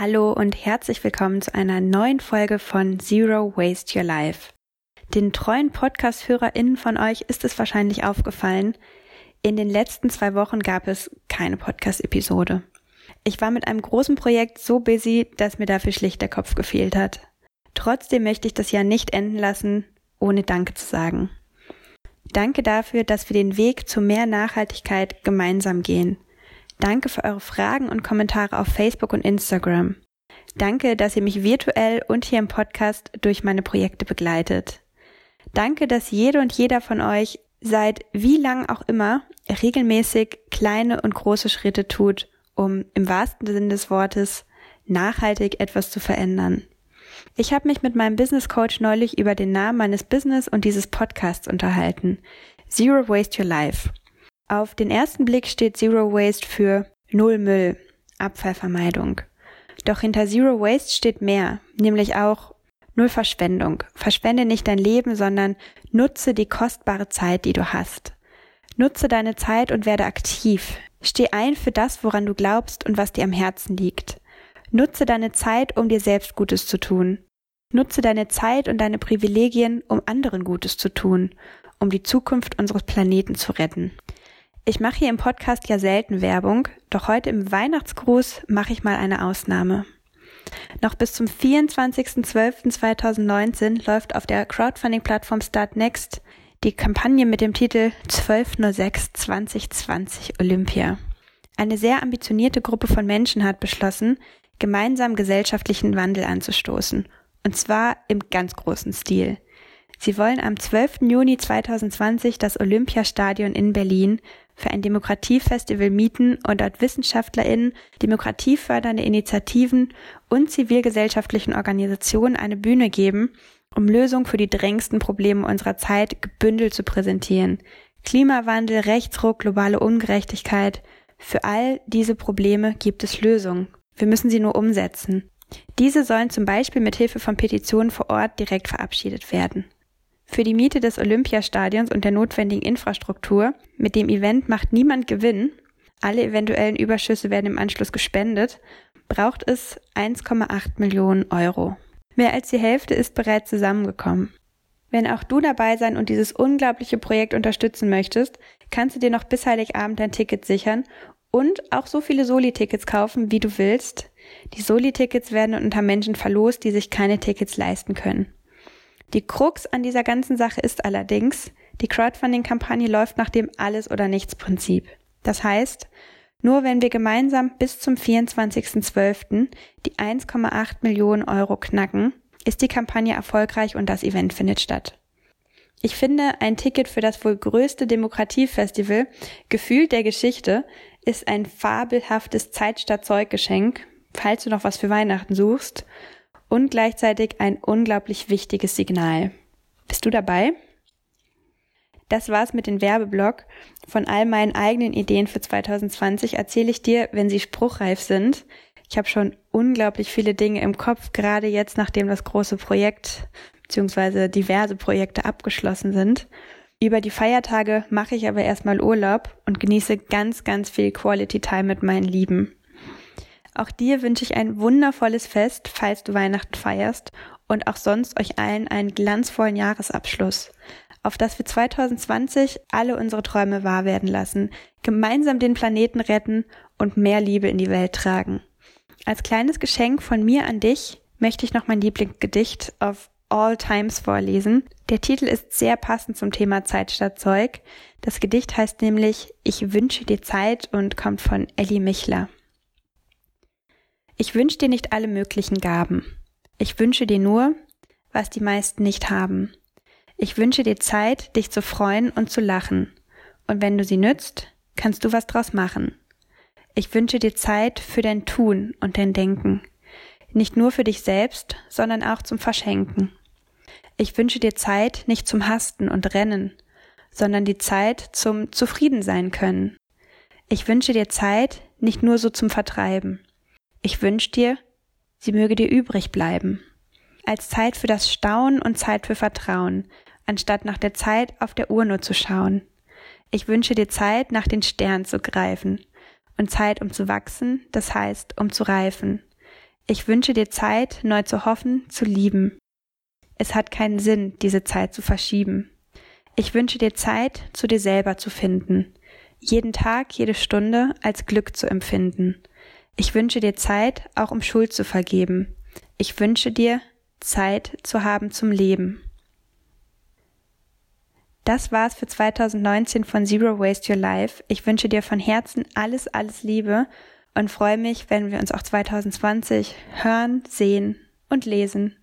Hallo und herzlich willkommen zu einer neuen Folge von Zero Waste Your Life. Den treuen Podcast-HörerInnen von euch ist es wahrscheinlich aufgefallen, in den letzten zwei Wochen gab es keine Podcast-Episode. Ich war mit einem großen Projekt so busy, dass mir dafür schlicht der Kopf gefehlt hat. Trotzdem möchte ich das Jahr nicht enden lassen, ohne Danke zu sagen. Danke dafür, dass wir den Weg zu mehr Nachhaltigkeit gemeinsam gehen – Danke für eure Fragen und Kommentare auf Facebook und Instagram. Danke, dass ihr mich virtuell und hier im Podcast durch meine Projekte begleitet. Danke, dass jede und jeder von euch seit wie lang auch immer regelmäßig kleine und große Schritte tut, um im wahrsten Sinne des Wortes nachhaltig etwas zu verändern. Ich habe mich mit meinem Business Coach neulich über den Namen meines Business und dieses Podcasts unterhalten. Zero Waste Your Life. Auf den ersten Blick steht Zero Waste für Null Müll, Abfallvermeidung. Doch hinter Zero Waste steht mehr, nämlich auch Null Verschwendung. Verschwende nicht dein Leben, sondern nutze die kostbare Zeit, die du hast. Nutze deine Zeit und werde aktiv. Steh ein für das, woran du glaubst und was dir am Herzen liegt. Nutze deine Zeit, um dir selbst Gutes zu tun. Nutze deine Zeit und deine Privilegien, um anderen Gutes zu tun, um die Zukunft unseres Planeten zu retten. Ich mache hier im Podcast ja selten Werbung, doch heute im Weihnachtsgruß mache ich mal eine Ausnahme. Noch bis zum 24.12.2019 läuft auf der Crowdfunding-Plattform Startnext die Kampagne mit dem Titel 12.06.2020 Olympia. Eine sehr ambitionierte Gruppe von Menschen hat beschlossen, gemeinsam gesellschaftlichen Wandel anzustoßen. Und zwar im ganz großen Stil. Sie wollen am 12. Juni 2020 das Olympiastadion in Berlin für ein Demokratiefestival mieten und dort WissenschaftlerInnen, demokratiefördernde Initiativen und zivilgesellschaftlichen Organisationen eine Bühne geben, um Lösungen für die drängendsten Probleme unserer Zeit gebündelt zu präsentieren. Klimawandel, Rechtsruck, globale Ungerechtigkeit. Für all diese Probleme gibt es Lösungen. Wir müssen sie nur umsetzen. Diese sollen zum Beispiel mit Hilfe von Petitionen vor Ort direkt verabschiedet werden. Für die Miete des Olympiastadions und der notwendigen Infrastruktur, mit dem Event macht niemand Gewinn, alle eventuellen Überschüsse werden im Anschluss gespendet, braucht es 1,8 Millionen Euro. Mehr als die Hälfte ist bereits zusammengekommen. Wenn auch du dabei sein und dieses unglaubliche Projekt unterstützen möchtest, kannst du dir noch bis Heiligabend dein Ticket sichern und auch so viele Soli-Tickets kaufen, wie du willst. Die Soli-Tickets werden unter Menschen verlost, die sich keine Tickets leisten können. Die Krux an dieser ganzen Sache ist allerdings, die Crowdfunding-Kampagne läuft nach dem Alles- oder Nichts-Prinzip. Das heißt, nur wenn wir gemeinsam bis zum 24.12. die 1,8 Millionen Euro knacken, ist die Kampagne erfolgreich und das Event findet statt. Ich finde, ein Ticket für das wohl größte Demokratiefestival, gefühlt der Geschichte, ist ein fabelhaftes Zeit statt Zeuggeschenk, falls du noch was für Weihnachten suchst und gleichzeitig ein unglaublich wichtiges Signal. Bist du dabei? Das war's mit dem Werbeblock. Von all meinen eigenen Ideen für 2020 erzähle ich dir, wenn sie spruchreif sind. Ich habe schon unglaublich viele Dinge im Kopf, gerade jetzt, nachdem das große Projekt bzw. diverse Projekte abgeschlossen sind. Über die Feiertage mache ich aber erstmal Urlaub und genieße ganz, ganz viel Quality Time mit meinen Lieben. Auch dir wünsche ich ein wundervolles Fest, falls du Weihnachten feierst und auch sonst euch allen einen glanzvollen Jahresabschluss, auf dass wir 2020 alle unsere Träume wahr werden lassen, gemeinsam den Planeten retten und mehr Liebe in die Welt tragen. Als kleines Geschenk von mir an dich möchte ich noch mein Lieblingsgedicht of all times vorlesen. Der Titel ist sehr passend zum Thema Zeit statt Zeug. Das Gedicht heißt nämlich Ich wünsche dir Zeit und kommt von Ellie Michler. Ich wünsche dir nicht alle möglichen Gaben. Ich wünsche dir nur, was die meisten nicht haben. Ich wünsche dir Zeit, dich zu freuen und zu lachen. Und wenn du sie nützt, kannst du was draus machen. Ich wünsche dir Zeit für dein Tun und dein Denken. Nicht nur für dich selbst, sondern auch zum Verschenken. Ich wünsche dir Zeit nicht zum Hasten und Rennen, sondern die Zeit zum Zufrieden sein können. Ich wünsche dir Zeit nicht nur so zum Vertreiben. Ich wünsch dir, sie möge dir übrig bleiben. Als Zeit für das Staunen und Zeit für Vertrauen, anstatt nach der Zeit auf der Uhr nur zu schauen. Ich wünsche dir Zeit, nach den Sternen zu greifen und Zeit, um zu wachsen, das heißt, um zu reifen. Ich wünsche dir Zeit, neu zu hoffen, zu lieben. Es hat keinen Sinn, diese Zeit zu verschieben. Ich wünsche dir Zeit, zu dir selber zu finden, jeden Tag, jede Stunde als Glück zu empfinden. Ich wünsche dir Zeit, auch um Schuld zu vergeben. Ich wünsche dir Zeit zu haben zum Leben. Das war's für 2019 von Zero Waste Your Life. Ich wünsche dir von Herzen alles, alles Liebe und freue mich, wenn wir uns auch 2020 hören, sehen und lesen.